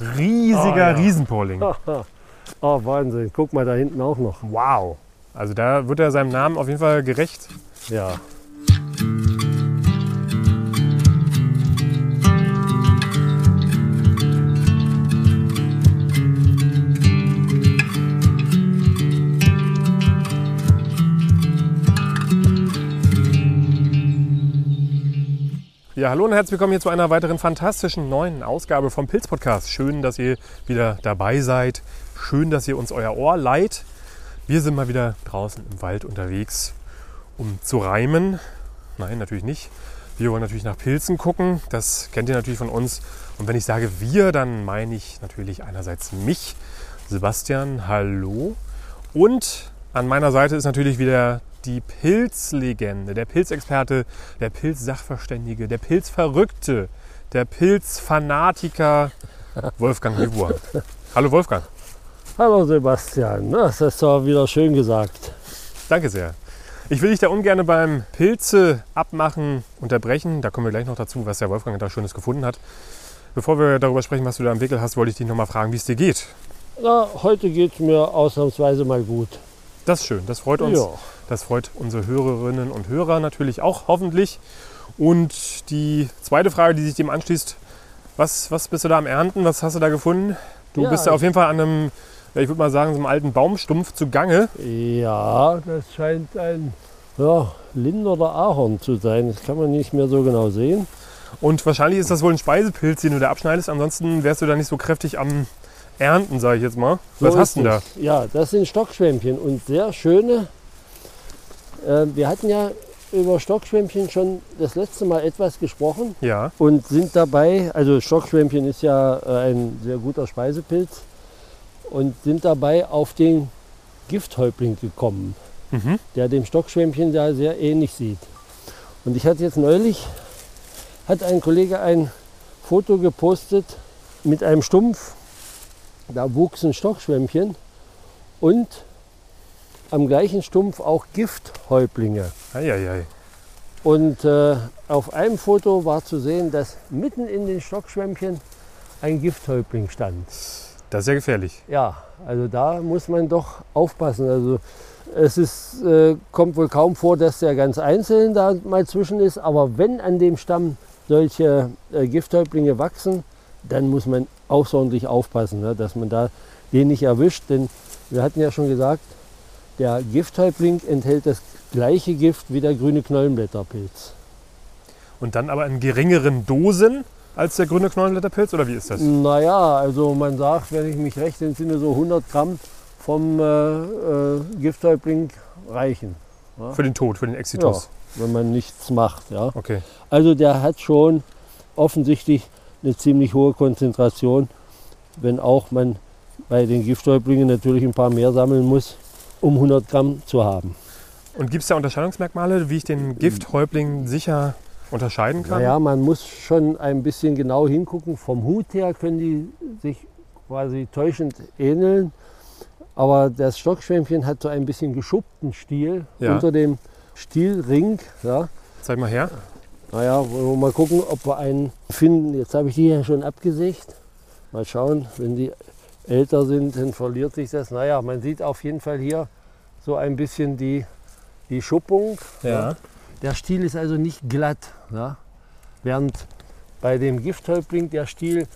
Riesiger Ah, ja. Riesenporling. Oh, Wahnsinn. Guck mal da hinten auch noch. Wow. Also da wird er seinem Namen auf jeden Fall gerecht. Ja. Ja, hallo und herzlich willkommen hier zu einer weiteren fantastischen neuen Ausgabe vom Pilz Podcast. Schön, dass ihr wieder dabei seid. Schön, dass ihr uns euer Ohr leiht. Wir sind mal wieder draußen im Wald unterwegs, um zu reimen. Nein, natürlich nicht. Wir wollen natürlich nach Pilzen gucken. Das kennt ihr natürlich von uns. Und wenn ich sage wir, dann meine ich natürlich einerseits mich, Sebastian, hallo. Und an meiner Seite ist natürlich wieder die Pilzlegende, der Pilzexperte, der Pilzsachverständige, der Pilzverrückte, der Pilzfanatiker Wolfgang Hübuer. Hallo Wolfgang. Hallo Sebastian. Das ist doch wieder schön gesagt. Danke sehr. Ich will dich da ungern beim Pilze abmachen unterbrechen. Da kommen wir gleich noch dazu, was der Wolfgang da Schönes gefunden hat. Bevor wir darüber sprechen, was du da im Wickel hast, wollte ich dich noch mal fragen, wie es dir geht. Na, heute geht es mir ausnahmsweise mal gut. Das ist schön, das freut uns. Ja. Das freut unsere Hörerinnen und Hörer natürlich auch hoffentlich. Und die zweite Frage, die sich dem anschließt, was, was bist du da am Ernten? Was hast du da gefunden? Du Ja, bist da auf jeden Fall an einem, ich würde mal sagen, so einem alten Baumstumpf zugange. Ja, das scheint ein ja, Lind oder Ahorn zu sein. Das kann man nicht mehr so genau sehen. Und wahrscheinlich ist das wohl ein Speisepilz, den du da abschneidest. Ansonsten wärst du da nicht so kräftig am Ernten, sage ich jetzt mal. So was hast du denn da? Ja, das sind Stockschwämmchen und sehr schöne. Äh, wir hatten ja über Stockschwämmchen schon das letzte Mal etwas gesprochen Ja, und sind dabei, also Stockschwämmchen ist ja äh, ein sehr guter Speisepilz und sind dabei auf den Gifthäuptling gekommen, mhm. der dem Stockschwämmchen da sehr ähnlich sieht. Und ich hatte jetzt neulich, hat ein Kollege ein Foto gepostet mit einem Stumpf, da wuchs ein Stockschwämmchen und am gleichen Stumpf auch Gifthäuptlinge. Eieiei. Und äh, auf einem Foto war zu sehen, dass mitten in den Stockschwämmchen ein Gifthäuptling stand. Das ist ja gefährlich. Ja, also da muss man doch aufpassen. Also es ist, äh, kommt wohl kaum vor, dass der ganz einzeln da mal zwischen ist, aber wenn an dem Stamm solche äh, Gifthäuptlinge wachsen, dann muss man außerordentlich aufpassen, ne, dass man da den nicht erwischt. Denn wir hatten ja schon gesagt, der Gifthäuptling enthält das gleiche Gift wie der grüne Knollenblätterpilz. Und dann aber in geringeren Dosen als der grüne Knollenblätterpilz? Oder wie ist das? Naja, also man sagt, wenn ich mich recht entsinne, so 100 Gramm vom äh, äh, Gifthäuptling reichen. Für den Tod, für den Exitus. wenn man nichts macht. Ja. Okay. Also der hat schon offensichtlich eine ziemlich hohe Konzentration, wenn auch man bei den Gifthäuptlingen natürlich ein paar mehr sammeln muss, um 100 Gramm zu haben. Und gibt es da Unterscheidungsmerkmale, wie ich den Gifthäuptling sicher unterscheiden kann? Naja, man muss schon ein bisschen genau hingucken. Vom Hut her können die sich quasi täuschend ähneln. Aber das Stockschwämmchen hat so ein bisschen geschuppten Stiel Ja. unter dem Stielring. Ja. Zeig mal her. Naja, wollen wir mal gucken, ob wir einen finden. Jetzt habe ich die hier schon abgesägt. Mal schauen, wenn die älter sind, dann verliert sich das. Naja, man sieht auf jeden Fall hier so ein bisschen die, die Schuppung. Der Stiel ist also nicht glatt. Ja? Während bei dem Gifthäuptling der Stiel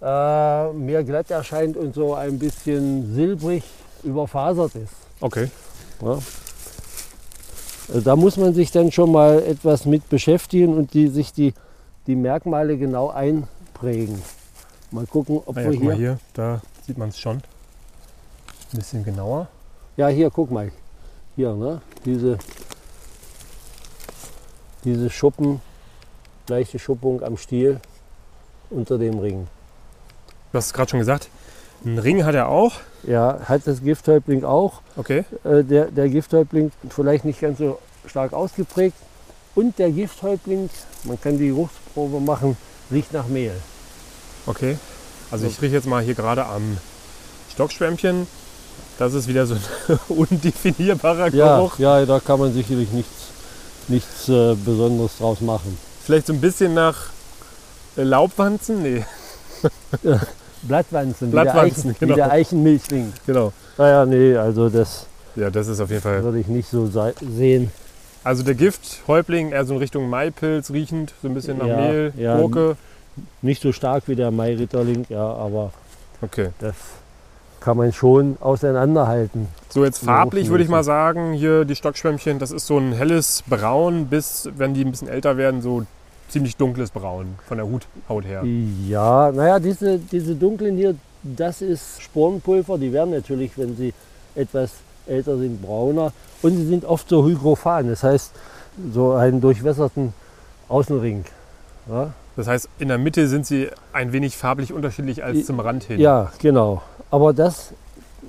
äh, mehr glatt erscheint und so ein bisschen silbrig überfasert ist. Okay. Ja. Also da muss man sich dann schon mal etwas mit beschäftigen und die, sich die, die Merkmale genau einprägen. Mal gucken, ob Ah ja, wir hier, hier, da sieht man es schon. Ein bisschen genauer. Ja, hier, guck mal. Hier, ne? Diese, diese Schuppen, leichte Schuppung am Stiel unter dem Ring. Du hast es gerade schon gesagt. Einen Ring hat er auch. Ja, hat das Gifthäuptling auch. Okay. Äh, der, der Gifthäuptling vielleicht nicht ganz so stark ausgeprägt. Und der Gifthäuptling, man kann die Geruchsprobe machen, riecht nach Mehl. Okay. Also ich rieche jetzt mal hier gerade am Stockschwämmchen. Das ist wieder so ein undefinierbarer Ja, Geruch. ja, da kann man sicherlich nichts, nichts äh, Besonderes draus machen. Vielleicht so ein bisschen nach äh, Laubwanzen? Nee. Blattwanzen, Blattwanzen, wie, der Eichen, genau. wie der Eichenmilchling. Genau. Naja, nee, also das Ja, das ist auf jeden Fall. würde ich nicht so sehen. Also der Gifthäuptling eher so in Richtung Maipilz riechend, so ein bisschen nach Ja, Mehl, ja. Gurke. Nicht so stark wie der Mairitterling, ja, aber Okay. das kann man schon auseinanderhalten. So jetzt farblich würde ich mal sagen, hier die Stockschwämmchen, das ist so ein helles Braun bis, wenn die ein bisschen älter werden, so ziemlich dunkles Braun von der Hut, Haut her. Ja, naja, diese, diese dunklen hier, das ist Sporenpulver. Die werden natürlich, wenn sie etwas älter sind, brauner. Und sie sind oft so hygrophan, das heißt so einen durchwässerten Außenring. Ja, Das heißt, in der Mitte sind sie ein wenig farblich unterschiedlich als zum Rand hin. ja genau. Aber das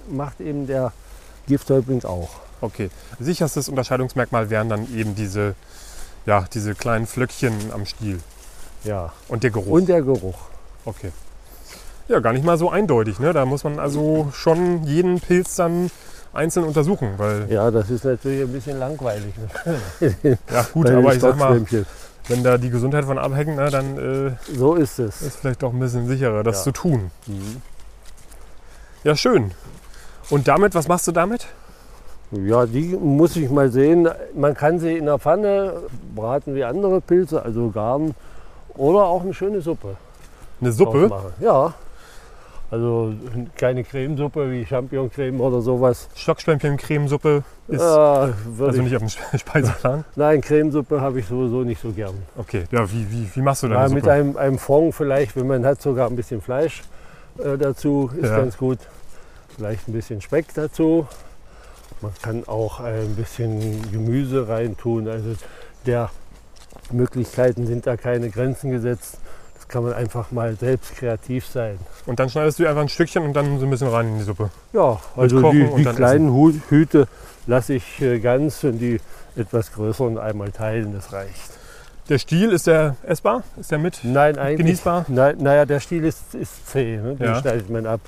macht eben der Gifthäuptling auch. Okay. Sicherstes Unterscheidungsmerkmal wären dann eben diese, ja, diese kleinen Flöckchen am Stiel. Ja. Und der Geruch. Und der Geruch. Okay. Ja, gar nicht mal so eindeutig. Ne? Da muss man also schon jeden Pilz dann einzeln untersuchen. Weil, Ja, das ist natürlich ein bisschen langweilig. Ne? ja gut, aber ich sag mal. Wenn da die Gesundheit von abhängt, ne, dann äh, So ist es. ist vielleicht doch ein bisschen sicherer, das Ja. zu tun. Mhm. Ja, schön. Und damit, was machst du damit? Ja, die muss ich mal sehen. Man kann sie in der Pfanne braten wie andere Pilze, also garen. Oder auch eine schöne Suppe. Eine Suppe? Ja. Also keine Cremesuppe wie Champignoncreme oder sowas. Stockschwämmchen-Cremesuppe ist würde also ich, nicht auf dem Spe- Speiseplan. nein, Cremesuppe habe ich sowieso nicht so gern. Okay, ja, wie, wie, wie machst du Ja, deine mit Suppe? einem, einem Fond vielleicht, wenn man hat, sogar ein bisschen Fleisch äh, dazu, ist Ja. ganz gut. Vielleicht ein bisschen Speck dazu. Man kann auch ein bisschen Gemüse reintun. Also der Möglichkeiten sind da keine Grenzen gesetzt. Kann man einfach mal selbst kreativ sein. Und dann schneidest du einfach ein Stückchen und dann so ein bisschen rein in die Suppe. Ja, also die, die kleinen Hu Hüte lasse ich äh, ganz und die etwas größeren einmal teilen, das reicht. Der Stiel, ist der essbar? Ist der mit Nein, eigentlich. genießbar? Nein, naja, der Stiel ist, ist zäh, ne? den Ja. schneidet man ab.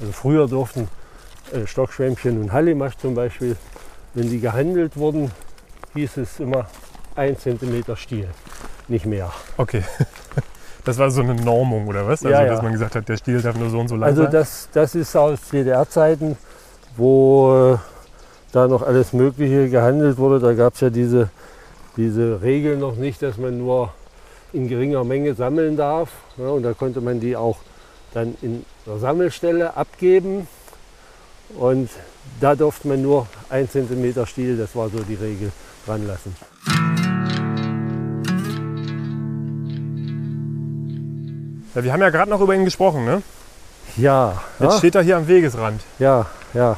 Also früher durften äh, Stockschwämmchen und Hallimasch zum Beispiel, wenn die gehandelt wurden, hieß es immer 1 cm Stiel, nicht mehr. Okay. Das war so eine Normung oder was? Also, Ja, ja. dass man gesagt hat, der Stiel darf nur so und so lang Also sein. das, das ist aus DDR-Zeiten, wo äh, da noch alles Mögliche gehandelt wurde. Da gab es ja diese, diese Regel noch nicht, dass man nur in geringer Menge sammeln darf. Ja, und da konnte man die auch dann in der Sammelstelle abgeben. Und da durfte man nur 1 cm Stiel, das war so die Regel, ranlassen. Ja, wir haben ja gerade noch über ihn gesprochen, ne? Ja, Jetzt ja. steht er hier am Wegesrand. Ja, ja.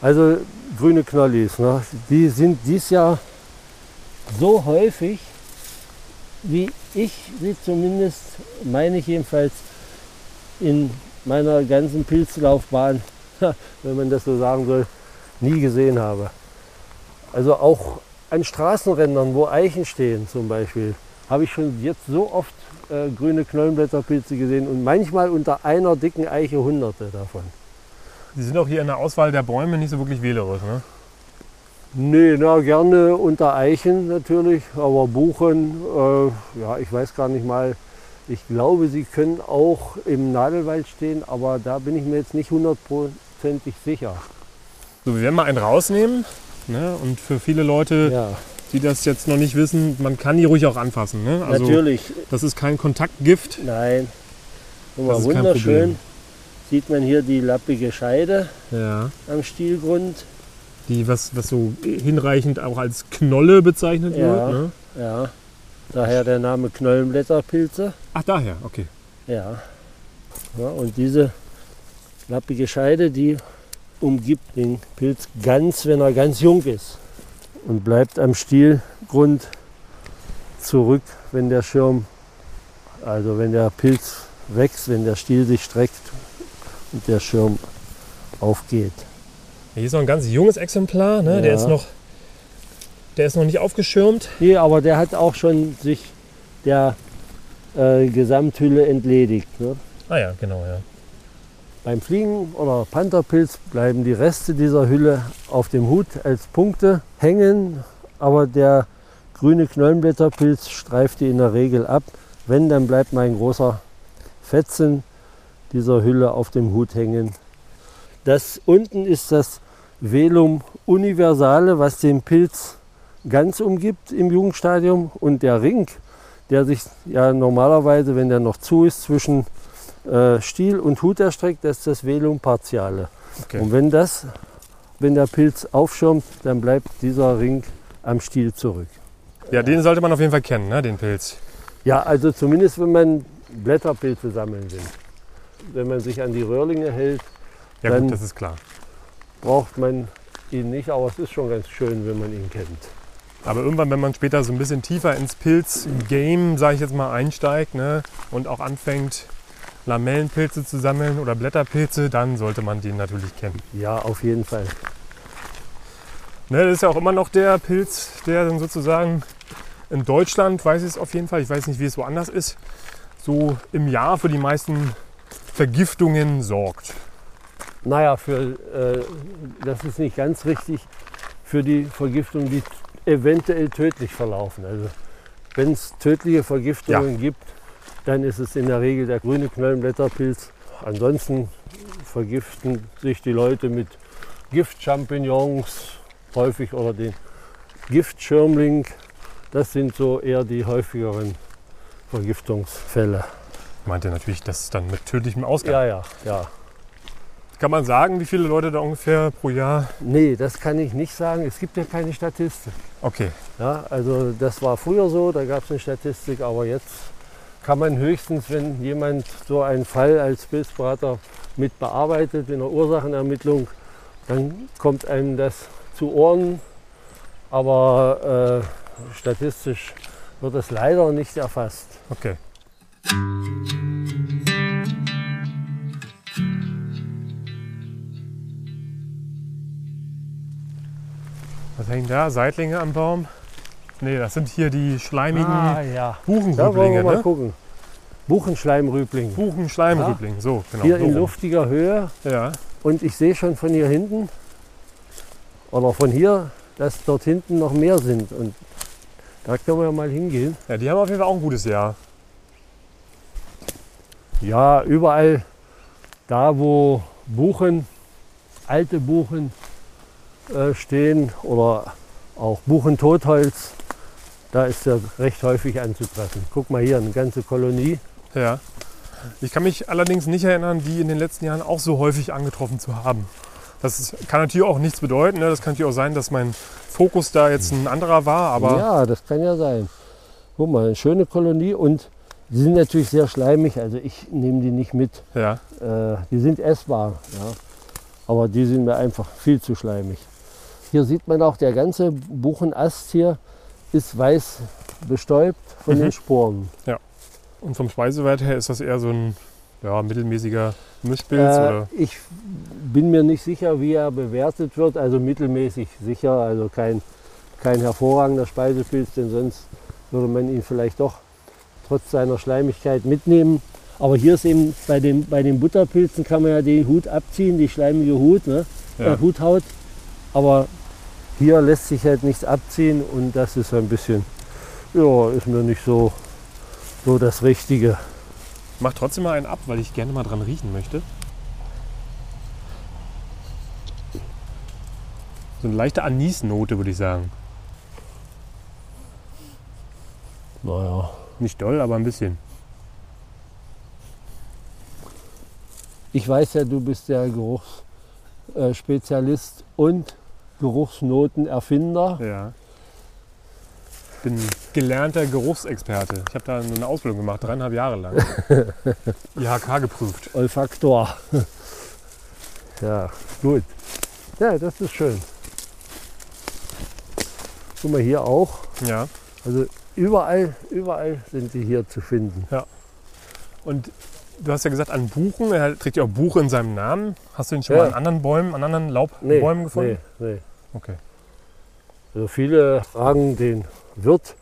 Also grüne Knollis, ne? die sind dies Jahr so häufig, wie ich sie zumindest, meine ich jedenfalls, in meiner ganzen Pilzlaufbahn, wenn man das so sagen soll, nie gesehen habe. Also auch an Straßenrändern, wo Eichen stehen zum Beispiel, habe ich schon jetzt so oft äh, grüne Knollenblätterpilze gesehen und manchmal unter einer dicken Eiche hunderte davon. Die sind auch hier in der Auswahl der Bäume nicht so wirklich wählerisch, ne? Nee, na gerne unter Eichen natürlich, aber Buchen, äh, ja, ich weiß gar nicht mal. Ich glaube, sie können auch im Nadelwald stehen, aber da bin ich mir jetzt nicht hundertprozentig sicher. So, wir werden mal einen rausnehmen. Ne? Und für viele Leute, Ja, die das jetzt noch nicht wissen, man kann die ruhig auch anfassen. Ne? Also, natürlich. Das ist kein Kontaktgift. Nein. Mal, Das ist kein wunderschön. Sieht man hier die lappige Scheide Ja. am Stielgrund. Die, was, was so hinreichend auch als Knolle bezeichnet Ja. wird. Ne? Ja, daher der Name Knollenblätterpilze. Ach, daher, okay. Ja. ja. Und diese lappige Scheide, die umgibt den Pilz ganz, wenn er ganz jung ist. Und bleibt am Stielgrund zurück, wenn der Schirm, also wenn der Pilz wächst, wenn der Stiel sich streckt und der Schirm aufgeht. Hier ist noch ein ganz junges Exemplar. Ne? Der, Ja. ist noch, der ist noch nicht aufgeschirmt. Nee, aber der hat auch schon sich der äh, Gesamthülle entledigt. Ne? Ah ja, genau, ja. Beim Fliegen- oder Pantherpilz bleiben die Reste dieser Hülle auf dem Hut als Punkte hängen, aber der grüne Knollenblätterpilz streift die in der Regel ab. Wenn, dann bleibt mal ein großer Fetzen dieser Hülle auf dem Hut hängen. Das unten ist das Velum universale, was den Pilz ganz umgibt im Jugendstadium. Und der Ring, der sich ja normalerweise, wenn der noch zu ist, zwischen äh, Stiel und Hut erstreckt, das ist das Velum partiale. Okay. Und wenn das, wenn der Pilz aufschirmt, dann bleibt dieser Ring am Stiel zurück. Ja, den sollte man auf jeden Fall kennen, ne, den Pilz. Ja, also zumindest wenn man Blätterpilze sammeln will. Wenn man sich an die Röhrlinge hält, Ja Dann- gut, das ist klar. braucht man ihn nicht, aber es ist schon ganz schön, wenn man ihn kennt. Aber irgendwann, wenn man später so ein bisschen tiefer ins Pilz-Game, sage ich jetzt mal, einsteigt ne, und auch anfängt, Lamellenpilze zu sammeln oder Blätterpilze, dann sollte man den natürlich kennen. Ja, auf jeden Fall. Ne, das ist ja auch immer noch der Pilz, der dann sozusagen in Deutschland, weiß ich es auf jeden Fall, ich weiß nicht, wie es woanders ist, so im Jahr für die meisten Vergiftungen sorgt. Naja, für, äh, das ist nicht ganz richtig für die Vergiftungen, die eventuell tödlich verlaufen. Also wenn es tödliche Vergiftungen gibt, dann ist es in der Regel der grüne Knollenblätterpilz. Ansonsten vergiften sich die Leute mit Giftchampignons häufig oder den Giftschirmling. Das sind so eher die häufigeren Vergiftungsfälle. Ich meinte natürlich, das dann mit tödlichem Ausgang. Ja, ja, ja. Kann man sagen, wie viele Leute da ungefähr pro Jahr? Nee, das kann ich nicht sagen. Es gibt ja keine Statistik. Okay, Ja, also das war früher so, da gab es eine Statistik, aber jetzt kann man höchstens, wenn jemand so einen Fall als Pilzberater mit bearbeitet in der Ursachenermittlung, dann kommt einem das zu Ohren, aber äh, statistisch wird das leider nicht erfasst. okay. Was hängt da? Seitlinge am Baum? Nee, das sind hier die schleimigen Ah ja, da wollen wir Buchenrüblinge. mal Ne? gucken. Buchenschleimrübling. Buchenschleimrübling, so genau. Hier so in rum. luftiger Höhe Ja, und ich sehe schon von hier hinten oder von hier, dass dort hinten noch mehr sind. Und da können wir ja mal hingehen. ja, die haben auf jeden Fall auch ein gutes Jahr. Ja, überall da, wo Buchen, alte Buchen äh, stehen oder auch Buchentotholz, da ist er recht häufig anzutreffen. Guck mal hier, eine ganze Kolonie. Ja. Ich kann mich allerdings nicht erinnern, die in den letzten Jahren auch so häufig angetroffen zu haben. Das kann natürlich auch nichts bedeuten. Ne? Das kann natürlich auch sein, dass mein Fokus da jetzt ein anderer war. Aber ja, das kann ja sein. Guck mal, eine schöne Kolonie und die sind natürlich sehr schleimig, also ich nehme die nicht mit. ja, Äh, die sind essbar, ja. aber die sind mir einfach viel zu schleimig. Hier sieht man auch, der ganze Buchenast hier ist weiß bestäubt von Mhm. den Sporen. und vom Speisewert her ist das eher so ein ja, mittelmäßiger Mischpilz. Äh, ich bin mir nicht sicher, wie er bewertet wird, also mittelmäßig sicher, also kein, kein hervorragender Speisepilz, denn sonst würde man ihn vielleicht doch trotz seiner Schleimigkeit mitnehmen. Aber hier ist eben bei, dem, bei den Butterpilzen kann man ja den Hut abziehen, die schleimige Hut, ne? Ja. äh, Huthaut. Aber hier lässt sich halt nichts abziehen und das ist ein bisschen, ja, ist mir nicht so, so das Richtige. Mach trotzdem mal einen ab, weil ich gerne mal dran riechen möchte. So eine leichte Anisnote, würde ich sagen. Naja, Nicht doll, aber ein bisschen. ich weiß ja, du bist der Geruchsspezialist und Geruchsnotenerfinder. Ja. Bin gelernter Geruchsexperte. Ich habe da eine Ausbildung gemacht, dreieinhalb Jahre lang. IHK geprüft. Olfaktor. ja, gut. Ja, das ist schön. Guck mal hier auch. Ja. Also überall, überall sind sie hier zu finden. Und du hast ja gesagt, an Buchen, er trägt ja auch Buche in seinem Namen. Hast du ihn schon Ja. mal an anderen Bäumen, an anderen Laubbäumen gefunden? Nee, nee. Okay. Also viele tragen den Wirt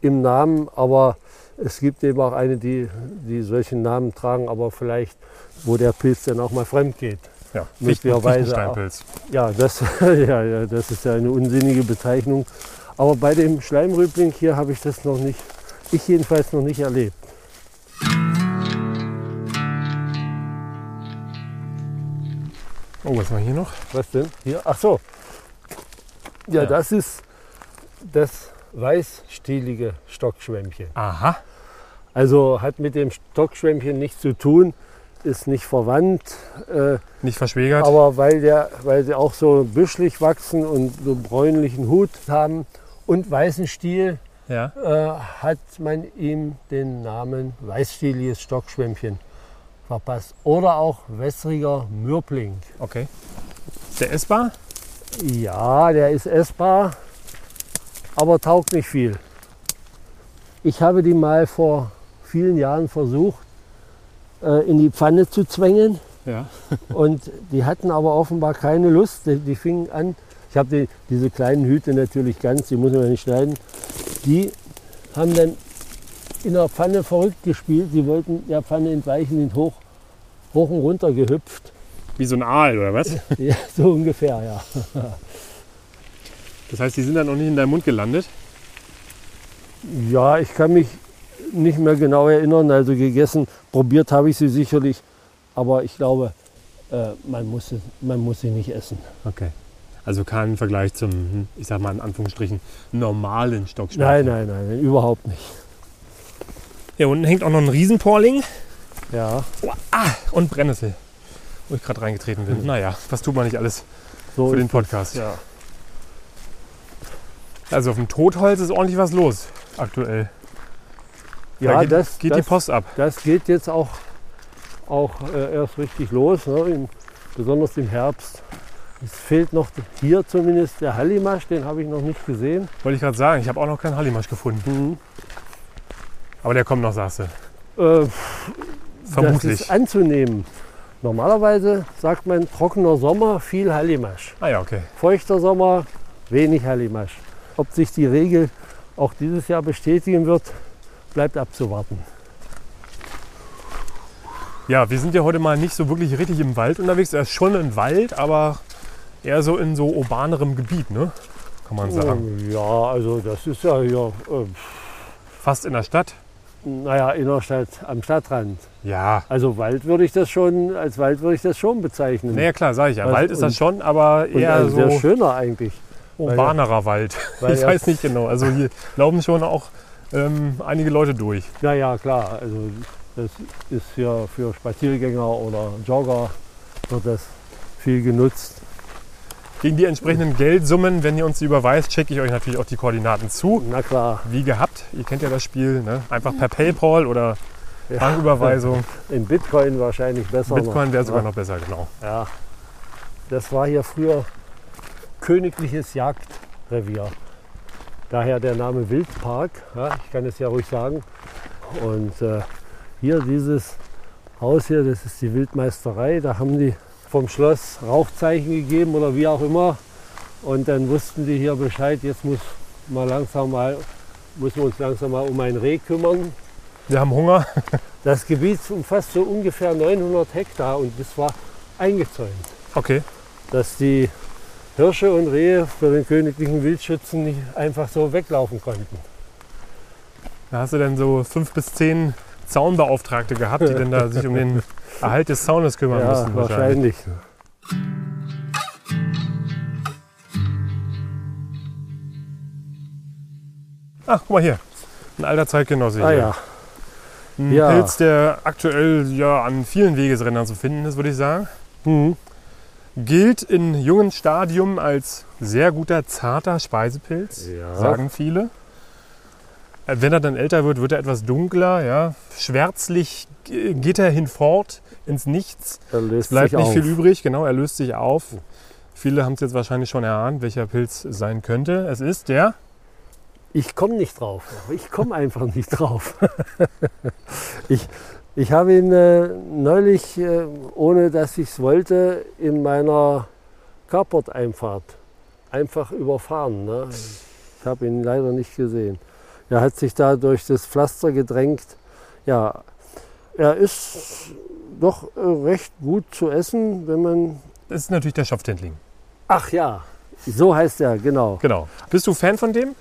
im Namen, aber es gibt eben auch eine, die, die solchen Namen tragen, aber vielleicht, wo der Pilz dann auch mal fremd geht. Ja, Möglicherweise Fichtensteinpilz. Ja, das, ja, ja, das ist ja eine unsinnige Bezeichnung. Aber bei dem Schleimrübling hier habe ich das noch nicht, ich jedenfalls noch nicht erlebt. Oh, was wir hier noch? Was denn? Hier? Ach so. Ja, Ja. das ist das weißstielige Stockschwämmchen. Aha. Also hat mit dem Stockschwämmchen nichts zu tun, ist nicht verwandt, äh, Nicht verschwägert. aber weil, der, weil sie auch so büschelig wachsen und so bräunlichen Hut haben und weißen Stiel, ja. äh, hat man ihm den Namen weißstieliges Stockschwämmchen verpasst. Oder auch wässriger Mürbling. Okay. Ist der essbar? Ja, der ist essbar, aber taugt nicht viel. Ich habe die mal vor vielen Jahren versucht, äh, in die Pfanne zu zwängen. Ja. Und die hatten aber offenbar keine Lust. Die, die fingen an, ich habe die, diese kleinen Hüte natürlich ganz, die muss man nicht schneiden. Die haben dann in der Pfanne verrückt gespielt. Die wollten der Pfanne entweichen, sind hoch, hoch und runter gehüpft. Wie so ein Aal, oder was? Ja, so ungefähr, ja. Das heißt, die sind dann noch nicht in deinem Mund gelandet? Ja, ich kann mich nicht mehr genau erinnern. Also gegessen, probiert habe ich sie sicherlich. Aber ich glaube, äh, man, muss sie, man muss sie nicht essen. Okay. Also kein Vergleich zum, hm, ich sag mal in Anführungsstrichen, normalen Nein, Stockschwämmchen. nein, nein, überhaupt nicht. Hier unten hängt auch noch ein Riesenporling Ja, und Brennnessel, wo ich gerade reingetreten bin. Naja, was tut man nicht alles so für den Podcast? Ja. Also auf dem Totholz ist ordentlich was los aktuell. da Ja, geht, das, geht das, die Post ab. das geht jetzt auch, auch äh, erst richtig los, ne? Im, besonders im Herbst. Es fehlt noch hier zumindest der Hallimasch, den habe ich noch nicht gesehen. Wollte ich gerade sagen, ich habe auch noch keinen Hallimasch gefunden. Aber der kommt noch, sagst du. Äh, Das Vermutlich. ist anzunehmen. Normalerweise sagt man trockener Sommer, viel Hallimasch. Ah ja, okay. Feuchter Sommer, wenig Hallimasch. Ob sich die Regel auch dieses Jahr bestätigen wird, bleibt abzuwarten. Ja, wir sind ja heute mal nicht so wirklich richtig im Wald unterwegs. Er ist schon ein Wald, aber eher so in so urbanerem Gebiet, ne? Kann man sagen. Ja, also das ist ja hier, äh, Fast in der Stadt. Naja, in der Stadt, am Stadtrand. Ja. Also Wald würde ich das schon, als Wald würde ich das schon bezeichnen. Naja, klar, sage ich ja. Was- Wald ist das und- schon, aber eher sehr so schöner eigentlich. urbanerer Wald. ich ja- weiß nicht genau. Also hier laufen schon auch ähm, einige Leute durch. Ja, ja, klar. Also das ist ja für Spaziergänger oder Jogger wird das viel genutzt. Gegen die entsprechenden Geldsummen, wenn ihr uns die überweist, schicke ich euch natürlich auch die Koordinaten zu. Na klar, Wie gehabt, ihr kennt ja das Spiel, ne? einfach per PayPal oder Ja. Banküberweisung. in Bitcoin wahrscheinlich besser. Bitcoin wäre sogar noch besser, genau. Ja, das war hier früher königliches Jagdrevier. Daher der Name Wildpark. Ja, ich kann es ja ruhig sagen. Und äh, hier dieses Haus hier, das ist die Wildmeisterei. Da haben die vom Schloss Rauchzeichen gegeben oder wie auch immer. Und dann wussten die hier Bescheid, jetzt muss, mal langsam mal, müssen wir uns langsam mal um ein Reh kümmern. Wir haben Hunger. Das Gebiet umfasst so ungefähr 900 Hektar und das war eingezäunt Okay. dass die Hirsche und Rehe für den königlichen Wildschützen nicht einfach so weglaufen konnten. Da hast du dann so fünf bis zehn Zaunbeauftragte gehabt, die dann da sich um den Erhalt des Zaunes kümmern Ja, mussten. wahrscheinlich. Ach, guck mal hier. Ein alter Zeitgenosse Ah hier. ja, Ein Ja. Pilz, der aktuell ja an vielen Wegesrändern zu finden ist, würde ich sagen. mhm. Gilt in jungen Stadium als sehr guter, zarter Speisepilz, Ja. sagen viele. Wenn er dann älter wird, wird er etwas dunkler, ja. Schwärzlich geht er hinfort ins Nichts. da löst Bleibt sich nicht auf. viel übrig, genau, er löst sich auf. Viele haben es jetzt wahrscheinlich schon erahnt, welcher Pilz es sein könnte. Es ist der Ich komme nicht drauf. Ich komme einfach nicht drauf. ich, ich habe ihn äh, neulich, äh, ohne dass ich es wollte, in meiner Carport-Einfahrt einfach überfahren. Ne? Ich habe ihn leider nicht gesehen. Er hat sich da durch das Pflaster gedrängt. Ja, er ist doch äh, recht gut zu essen, wenn man. Das ist natürlich der Schopftendling. Ach ja, so heißt er, genau. Genau. Bist du Fan von dem?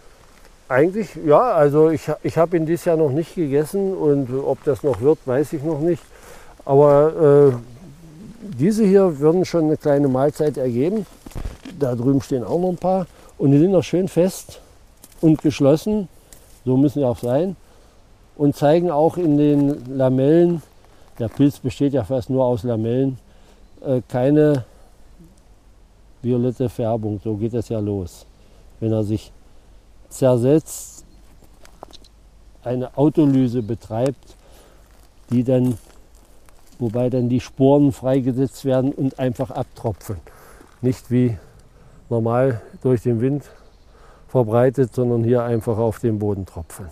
Eigentlich, ja, also ich, ich habe ihn dieses Jahr noch nicht gegessen und ob das noch wird, weiß ich noch nicht. Aber diese hier würden schon eine kleine Mahlzeit ergeben. Da drüben stehen auch noch ein paar. Und die sind noch schön fest und geschlossen. So müssen sie auch sein. Und zeigen auch in den Lamellen, der Pilz besteht ja fast nur aus Lamellen, äh, keine violette Färbung. So geht das ja los. Wenn er sich zersetzt, eine Autolyse betreibt, die dann, wobei dann die Sporen freigesetzt werden und einfach abtropfen. Nicht wie normal durch den Wind verbreitet, sondern hier einfach auf den Boden tropfen.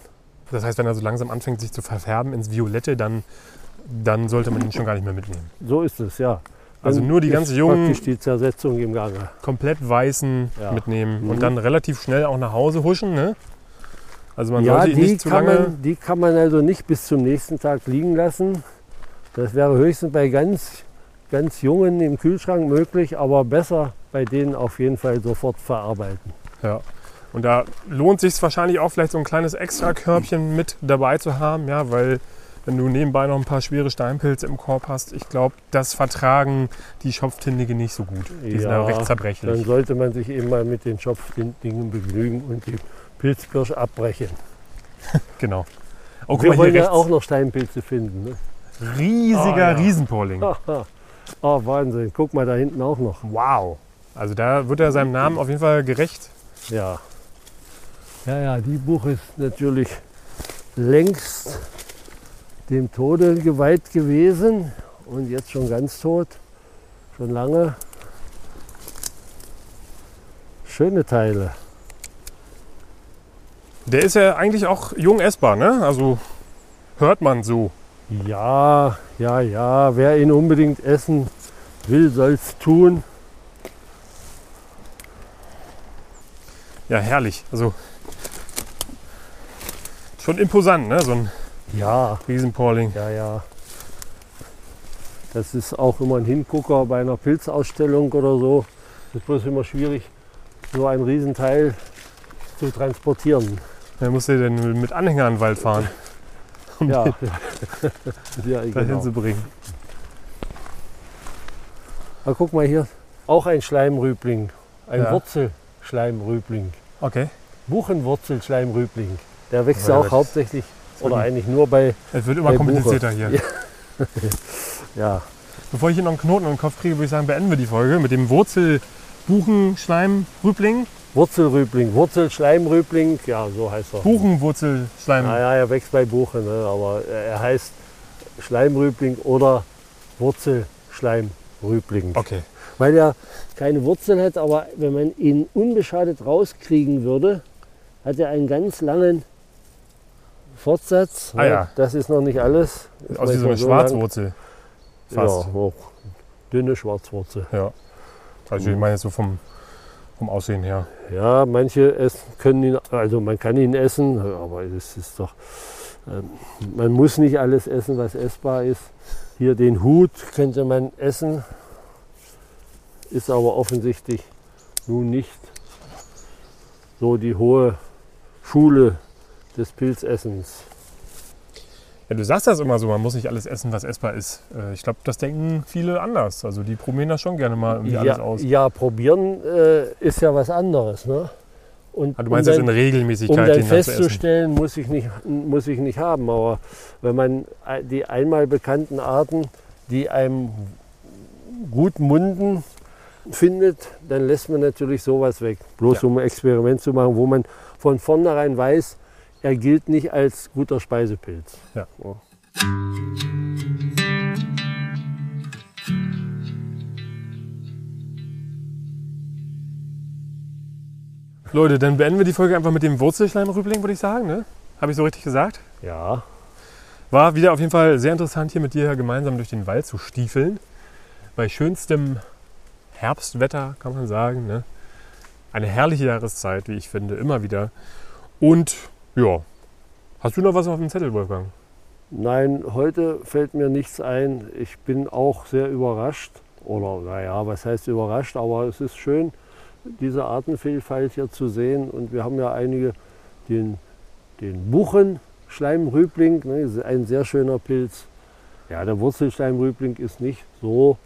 Das heißt, wenn er so langsam anfängt, sich zu verfärben ins Violette, dann, dann sollte man ihn schon gar nicht mehr mitnehmen. So ist es, ja. Also nur die ist ganz jungen- Praktisch die Zersetzung im Gange. Komplett weißen Ja. mitnehmen Mhm. und dann relativ schnell auch nach Hause huschen. Ne? Also man ja, sollte ihn die nicht zu kann, lange. man, die kann man also nicht bis zum nächsten Tag liegen lassen. Das wäre höchstens bei ganz, ganz jungen im Kühlschrank möglich, aber besser bei denen auf jeden Fall sofort verarbeiten. Ja. Und da lohnt sich wahrscheinlich auch vielleicht so ein kleines Extra-Körbchen mit dabei zu haben, ja, weil wenn du nebenbei noch ein paar schwere Steinpilze im Korb hast, ich glaube, das vertragen die Schopftindige nicht so gut. Die sind ja Ja, recht Dann zerbrechlich. sollte man sich eben mal mit den Schopfdingen begnügen und die Pilzbirsch abbrechen. Genau. Oh, Wir mal wollen ja auch noch Steinpilze finden. Ne? Riesiger Ah, ja. Riesenporling. oh, Wahnsinn. Guck mal da hinten auch noch. Wow. Also da wird er seinem Namen auf jeden Fall gerecht. Ja. Ja, ja, die Buche ist natürlich längst dem Tode geweiht gewesen und jetzt schon ganz tot. Schon lange. Schöne Teile. Der ist ja eigentlich auch jung essbar, ne? Also hört man so. Ja, ja, ja. Wer ihn unbedingt essen will, soll es tun. Ja, herrlich. Also schon imposant, ne? So ein Ja, Riesenporling. ja, ja. Das ist auch immer ein Hingucker bei einer Pilzausstellung oder so. Das ist bloß immer schwierig, so ein Riesenteil zu transportieren. Wer muss der denn mit Anhänger in den Wald fahren, um Ja, den ja dahin genau. zu bringen? Aber guck mal hier, auch ein Schleimrübling, ein Ja. Wurzelschleimrübling, Okay. Buchenwurzelschleimrübling. Der wächst Ja, auch hauptsächlich oder eigentlich nur bei, Es wird immer komplizierter Buche. hier. Ja. ja, Bevor ich hier noch einen Knoten den Kopf kriege, würde ich sagen, beenden wir die Folge mit dem Wurzelbuchenschleim-Rübling. Wurzelrübling, Wurzelschleimrübling, ja, so heißt er. Buchenwurzelschleim. Naja, er wächst bei Buchen, ne? aber er heißt Schleimrübling oder Wurzelschleimrübling. Okay. Weil er keine Wurzel hat, aber wenn man ihn unbeschadet rauskriegen würde, hat er einen ganz langen Fortsatz. Ah ne? ja. Das ist noch nicht alles. Ist Aus wie so eine lang. Schwarzwurzel. Ja, Fast. auch dünne Schwarzwurzel. Ja. Also ich meine jetzt so vom, vom Aussehen her. Ja, manche essen, können ihn, also man kann ihn essen, aber es ist doch, ähm, man muss nicht alles essen, was essbar ist. Hier den Hut könnte man essen, ist aber offensichtlich nun nicht so die hohe Schule des Pilzessens. Ja, du sagst das immer so, man muss nicht alles essen, was essbar ist. Äh, Ich glaube, das denken viele anders. Also die probieren das schon gerne mal irgendwie alles Ja, aus. ja probieren äh, ist ja was anderes. Ne? Und Ah, du meinst um jetzt in dann- Regelmäßigkeit, Um dann dann festzustellen, muss ich, nicht, muss ich nicht haben. Aber wenn man die einmal bekannten Arten, die einem gut munden, findet, dann lässt man natürlich sowas weg. Bloß Ja. um ein Experiment zu machen, wo man von vornherein weiß, er gilt nicht als guter Speisepilz. Ja. Leute, dann beenden wir die Folge einfach mit dem Wurzelschleimrübling, würde ich sagen. Ne? Habe ich so richtig gesagt? Ja, War wieder auf jeden Fall sehr interessant, hier mit dir gemeinsam durch den Wald zu stiefeln. Bei schönstem Herbstwetter, kann man sagen. Ne? Eine herrliche Jahreszeit, wie ich finde, immer wieder. Und ja, hast du noch was auf dem Zettel, Wolfgang? Nein, heute fällt mir nichts ein. Ich bin auch sehr überrascht. Oder naja, was heißt überrascht, aber es ist schön, diese Artenvielfalt hier zu sehen. Und wir haben ja einige, den, den Buchenschleimrübling, ne, ist ein sehr schöner Pilz. Ja, der Wurzelschleimrübling ist nicht so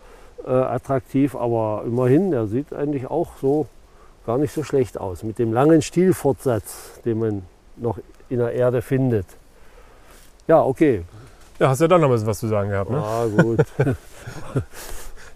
äh, attraktiv, aber immerhin, der sieht eigentlich auch so gar nicht so schlecht aus. Mit dem langen Stielfortsatz, den man noch in der Erde findet. Ja, okay. Ja, hast ja doch noch ein bisschen was zu sagen gehabt, ne? Ah, gut.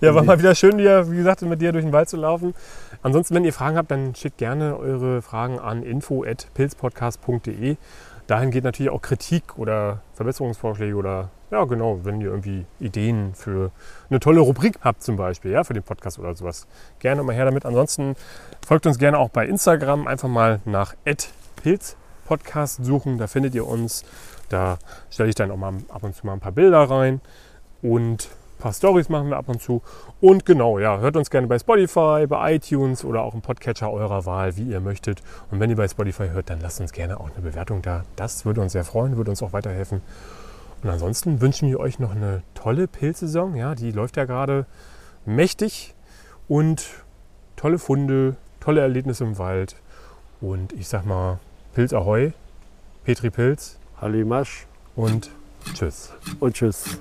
Ja, war mal wieder schön, dir, wie gesagt, mit dir durch den Wald zu laufen. Ansonsten, wenn ihr Fragen habt, dann schickt gerne eure Fragen an info.pilzpodcast.de. Dahin geht natürlich auch Kritik oder Verbesserungsvorschläge oder ja, genau, wenn ihr irgendwie Ideen für eine tolle Rubrik habt zum Beispiel, ja, für den Podcast oder sowas. Gerne mal her damit. Ansonsten folgt uns gerne auch bei Instagram. Einfach mal nach pilzpodcast suchen, da findet ihr uns. Da stelle ich dann auch mal ab und zu mal ein paar Bilder rein und ein paar Stories machen wir ab und zu. Und genau, ja, hört uns gerne bei Spotify, bei iTunes oder auch im Podcatcher eurer Wahl, wie ihr möchtet. Und wenn ihr bei Spotify hört, dann lasst uns gerne auch eine Bewertung da. Das würde uns sehr freuen, würde uns auch weiterhelfen. Und ansonsten wünschen wir euch noch eine tolle Pilzsaison. Ja, die läuft ja gerade mächtig und tolle Funde, tolle Erlebnisse im Wald. Und ich sag mal, Pilz Ahoi, Petri Pilz Hallimasch und tschüss. und tschüss.